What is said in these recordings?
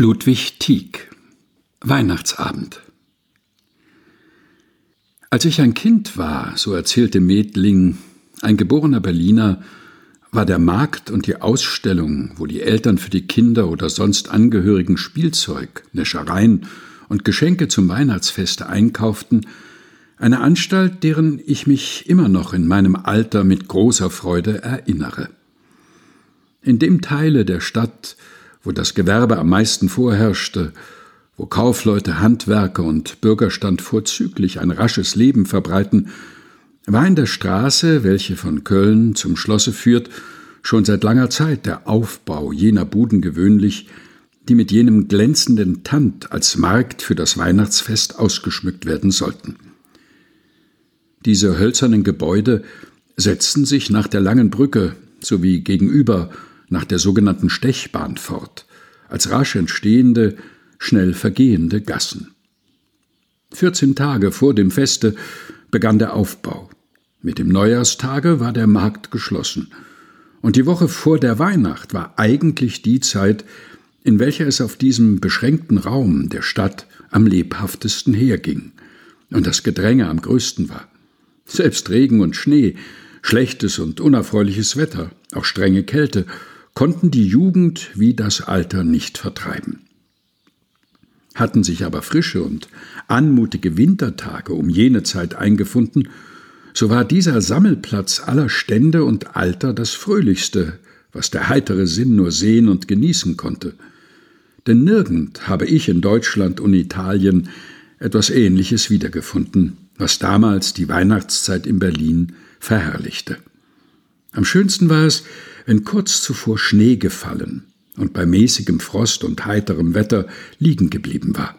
Ludwig Tieck Weihnachtsabend Als ich ein Kind war, so erzählte Medling, ein geborener Berliner, war der Markt und die Ausstellung, wo die Eltern für die Kinder oder sonst Angehörigen Spielzeug, Näschereien und Geschenke zum Weihnachtsfeste einkauften, eine Anstalt, deren ich mich immer noch in meinem Alter mit großer Freude erinnere. In dem Teile der Stadt, wo das Gewerbe am meisten vorherrschte, wo Kaufleute, Handwerker und Bürgerstand vorzüglich ein rasches Leben verbreiten, war in der Straße, welche von Köln zum Schlosse führt, schon seit langer Zeit der Aufbau jener Buden gewöhnlich, die mit jenem glänzenden Tand als Markt für das Weihnachtsfest ausgeschmückt werden sollten. Diese hölzernen Gebäude setzten sich nach der langen Brücke sowie gegenüber nach der sogenannten Stechbahn fort, als rasch entstehende, schnell vergehende Gassen. Vierzehn Tage vor dem Feste begann der Aufbau. Mit dem Neujahrstage war der Markt geschlossen. Und die Woche vor der Weihnacht war eigentlich die Zeit, in welcher es auf diesem beschränkten Raum der Stadt am lebhaftesten herging und das Gedränge am größten war. Selbst Regen und Schnee, schlechtes und unerfreuliches Wetter, auch strenge Kälte konnten die Jugend wie das Alter nicht vertreiben. Hatten sich aber frische und anmutige Wintertage um jene Zeit eingefunden, so war dieser Sammelplatz aller Stände und Alter das fröhlichste, was der heitere Sinn nur sehen und genießen konnte. Denn nirgend habe ich in Deutschland und Italien etwas Ähnliches wiedergefunden, was damals die Weihnachtszeit in Berlin verherrlichte. Am schönsten war es, wenn kurz zuvor Schnee gefallen und bei mäßigem Frost und heiterem Wetter liegen geblieben war.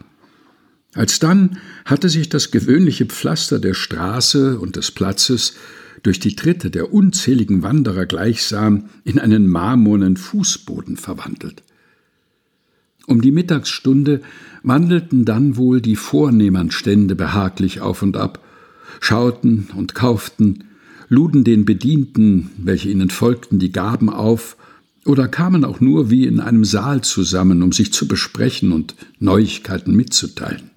Alsdann hatte sich das gewöhnliche Pflaster der Straße und des Platzes durch die Tritte der unzähligen Wanderer gleichsam in einen marmornen Fußboden verwandelt. Um die Mittagsstunde wandelten dann wohl die vornehmern Stände behaglich auf und ab, schauten und kauften, luden den Bedienten, welche ihnen folgten, die Gaben auf, oder kamen auch nur wie in einem Saal zusammen, um sich zu besprechen und Neuigkeiten mitzuteilen.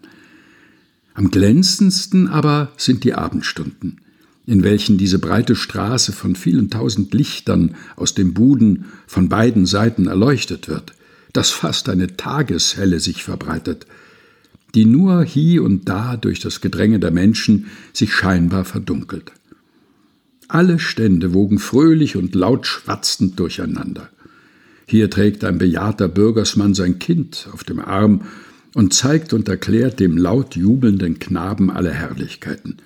Am glänzendsten aber sind die Abendstunden, in welchen diese breite Straße von vielen tausend Lichtern aus den Buden von beiden Seiten erleuchtet wird, dass fast eine Tageshelle sich verbreitet, die nur hie und da durch das Gedränge der Menschen sich scheinbar verdunkelt. Alle Stände wogen fröhlich und laut schwatzend durcheinander. Hier trägt ein bejahrter Bürgersmann sein Kind auf dem Arm und zeigt und erklärt dem laut jubelnden Knaben alle Herrlichkeiten.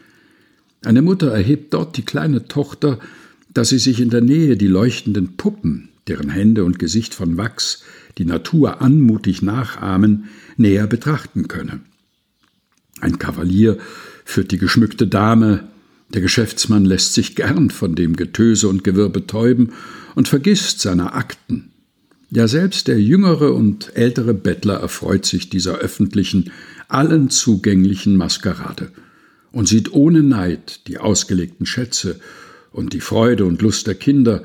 Eine Mutter erhebt dort die kleine Tochter, dass sie sich in der Nähe die leuchtenden Puppen, deren Hände und Gesicht von Wachs die Natur anmutig nachahmen, näher betrachten könne. Ein Kavalier führt die geschmückte Dame der Geschäftsmann lässt sich gern von dem Getöse und Gewirr betäuben und vergisst seiner Akten. Ja, selbst der jüngere und ältere Bettler erfreut sich dieser öffentlichen, allen zugänglichen Maskerade und sieht ohne Neid die ausgelegten Schätze und die Freude und Lust der Kinder,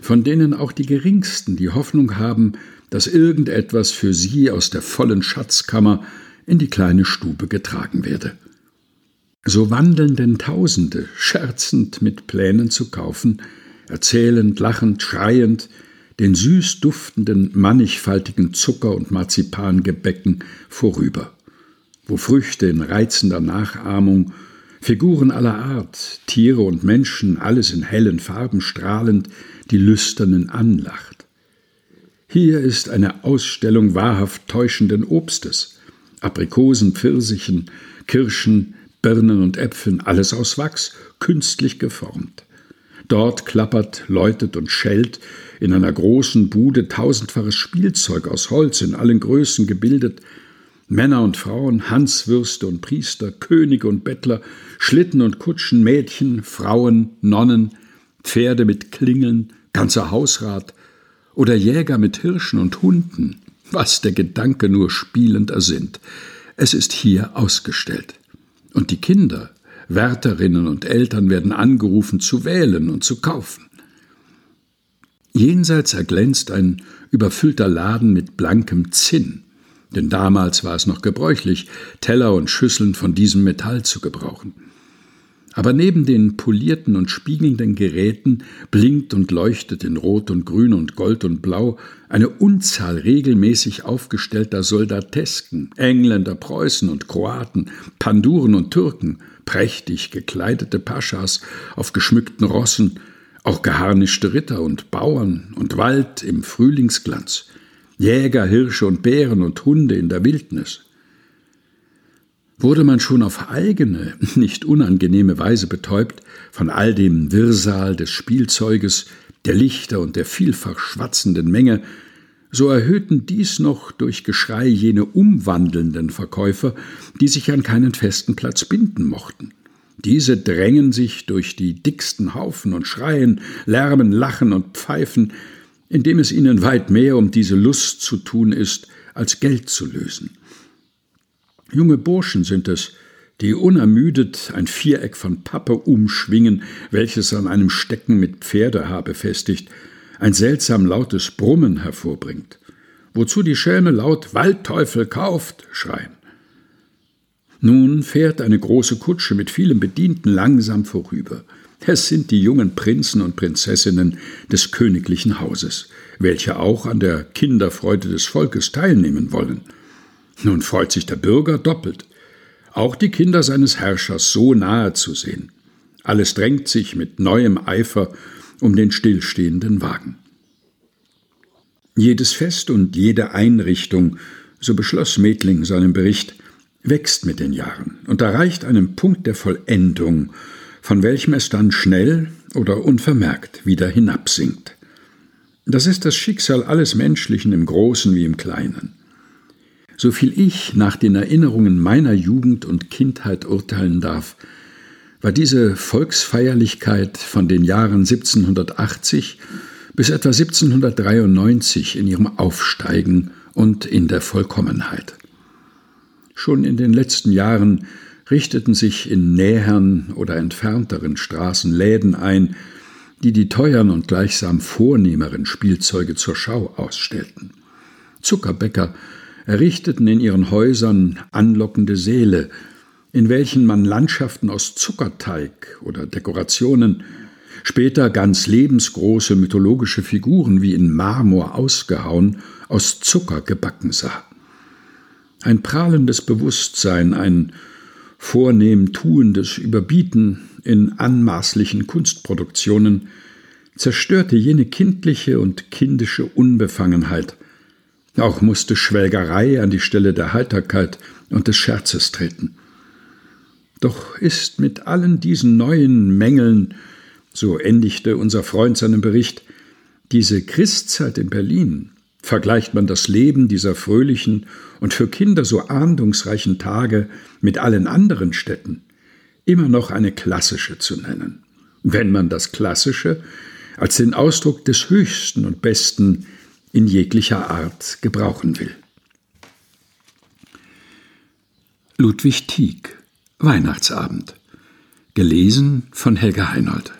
von denen auch die geringsten die Hoffnung haben, dass irgendetwas für sie aus der vollen Schatzkammer in die kleine Stube getragen werde. So wandeln denn Tausende, scherzend mit Plänen zu kaufen, erzählend, lachend, schreiend, den süß duftenden, mannigfaltigen Zucker- und Marzipangebäcken vorüber, wo Früchte in reizender Nachahmung, Figuren aller Art, Tiere und Menschen, alles in hellen Farben strahlend, die Lüsternen anlacht. Hier ist eine Ausstellung wahrhaft täuschenden Obstes, Aprikosen, Pfirsichen, Kirschen, Birnen und Äpfeln, alles aus Wachs, künstlich geformt. Dort klappert, läutet und schellt in einer großen Bude tausendfaches Spielzeug aus Holz in allen Größen gebildet, Männer und Frauen, Hanswürste und Priester, Könige und Bettler, Schlitten und Kutschen, Mädchen, Frauen, Nonnen, Pferde mit Klingeln, ganzer Hausrat oder Jäger mit Hirschen und Hunden, was der Gedanke nur spielend ersinnt. Es ist hier ausgestellt. Und die Kinder, Wärterinnen und Eltern werden angerufen zu wählen und zu kaufen. Jenseits erglänzt ein überfüllter Laden mit blankem Zinn, denn damals war es noch gebräuchlich, Teller und Schüsseln von diesem Metall zu gebrauchen. Aber neben den polierten und spiegelnden Geräten blinkt und leuchtet in Rot und Grün und Gold und Blau eine Unzahl regelmäßig aufgestellter Soldatesken, Engländer, Preußen und Kroaten, Panduren und Türken, prächtig gekleidete Paschas auf geschmückten Rossen, auch geharnischte Ritter und Bauern und Wald im Frühlingsglanz, Jäger, Hirsche und Bären und Hunde in der Wildnis. Wurde man schon auf eigene, nicht unangenehme Weise betäubt von all dem Wirrsal des Spielzeuges, der Lichter und der vielfach schwatzenden Menge, so erhöhten dies noch durch Geschrei jene umwandelnden Verkäufer, die sich an keinen festen Platz binden mochten. Diese drängen sich durch die dicksten Haufen und schreien, lärmen, lachen und pfeifen, indem es ihnen weit mehr um diese Lust zu tun ist, als Geld zu lösen. Junge Burschen sind es, die unermüdet ein Viereck von Pappe umschwingen, welches an einem Stecken mit Pferdehaar befestigt, ein seltsam lautes Brummen hervorbringt, wozu die Schelme laut Waldteufel kauft schreien. Nun fährt eine große Kutsche mit vielen Bedienten langsam vorüber. Es sind die jungen Prinzen und Prinzessinnen des königlichen Hauses, welche auch an der Kinderfreude des Volkes teilnehmen wollen. Nun freut sich der Bürger doppelt, auch die Kinder seines Herrschers so nahe zu sehen. Alles drängt sich mit neuem Eifer um den stillstehenden Wagen. Jedes Fest und jede Einrichtung, so beschloss Medling seinen Bericht, wächst mit den Jahren und erreicht einen Punkt der Vollendung, von welchem es dann schnell oder unvermerkt wieder hinabsinkt. Das ist das Schicksal alles Menschlichen im Großen wie im Kleinen. Soviel ich nach den Erinnerungen meiner Jugend und Kindheit urteilen darf, war diese Volksfeierlichkeit von den Jahren 1780 bis etwa 1793 in ihrem Aufsteigen und in der Vollkommenheit. Schon in den letzten Jahren richteten sich in näheren oder entfernteren Straßen Läden ein, die die teuern und gleichsam vornehmeren Spielzeuge zur Schau ausstellten. Zuckerbäcker errichteten in ihren Häusern anlockende Säle, in welchen man Landschaften aus Zuckerteig oder Dekorationen, später ganz lebensgroße mythologische Figuren wie in Marmor ausgehauen, aus Zucker gebacken sah. Ein prahlendes Bewusstsein, ein vornehm tuendes Überbieten in anmaßlichen Kunstproduktionen zerstörte jene kindliche und kindische Unbefangenheit, auch musste Schwelgerei an die Stelle der Heiterkeit und des Scherzes treten. Doch ist mit allen diesen neuen Mängeln, so endigte unser Freund seinen Bericht, diese Christzeit in Berlin, vergleicht man das Leben dieser fröhlichen und für Kinder so ahndungsreichen Tage mit allen anderen Städten, immer noch eine klassische zu nennen, wenn man das Klassische als den Ausdruck des Höchsten und Besten in jeglicher Art gebrauchen will. Ludwig Tieck Weihnachtsabend Gelesen von Helga Heinold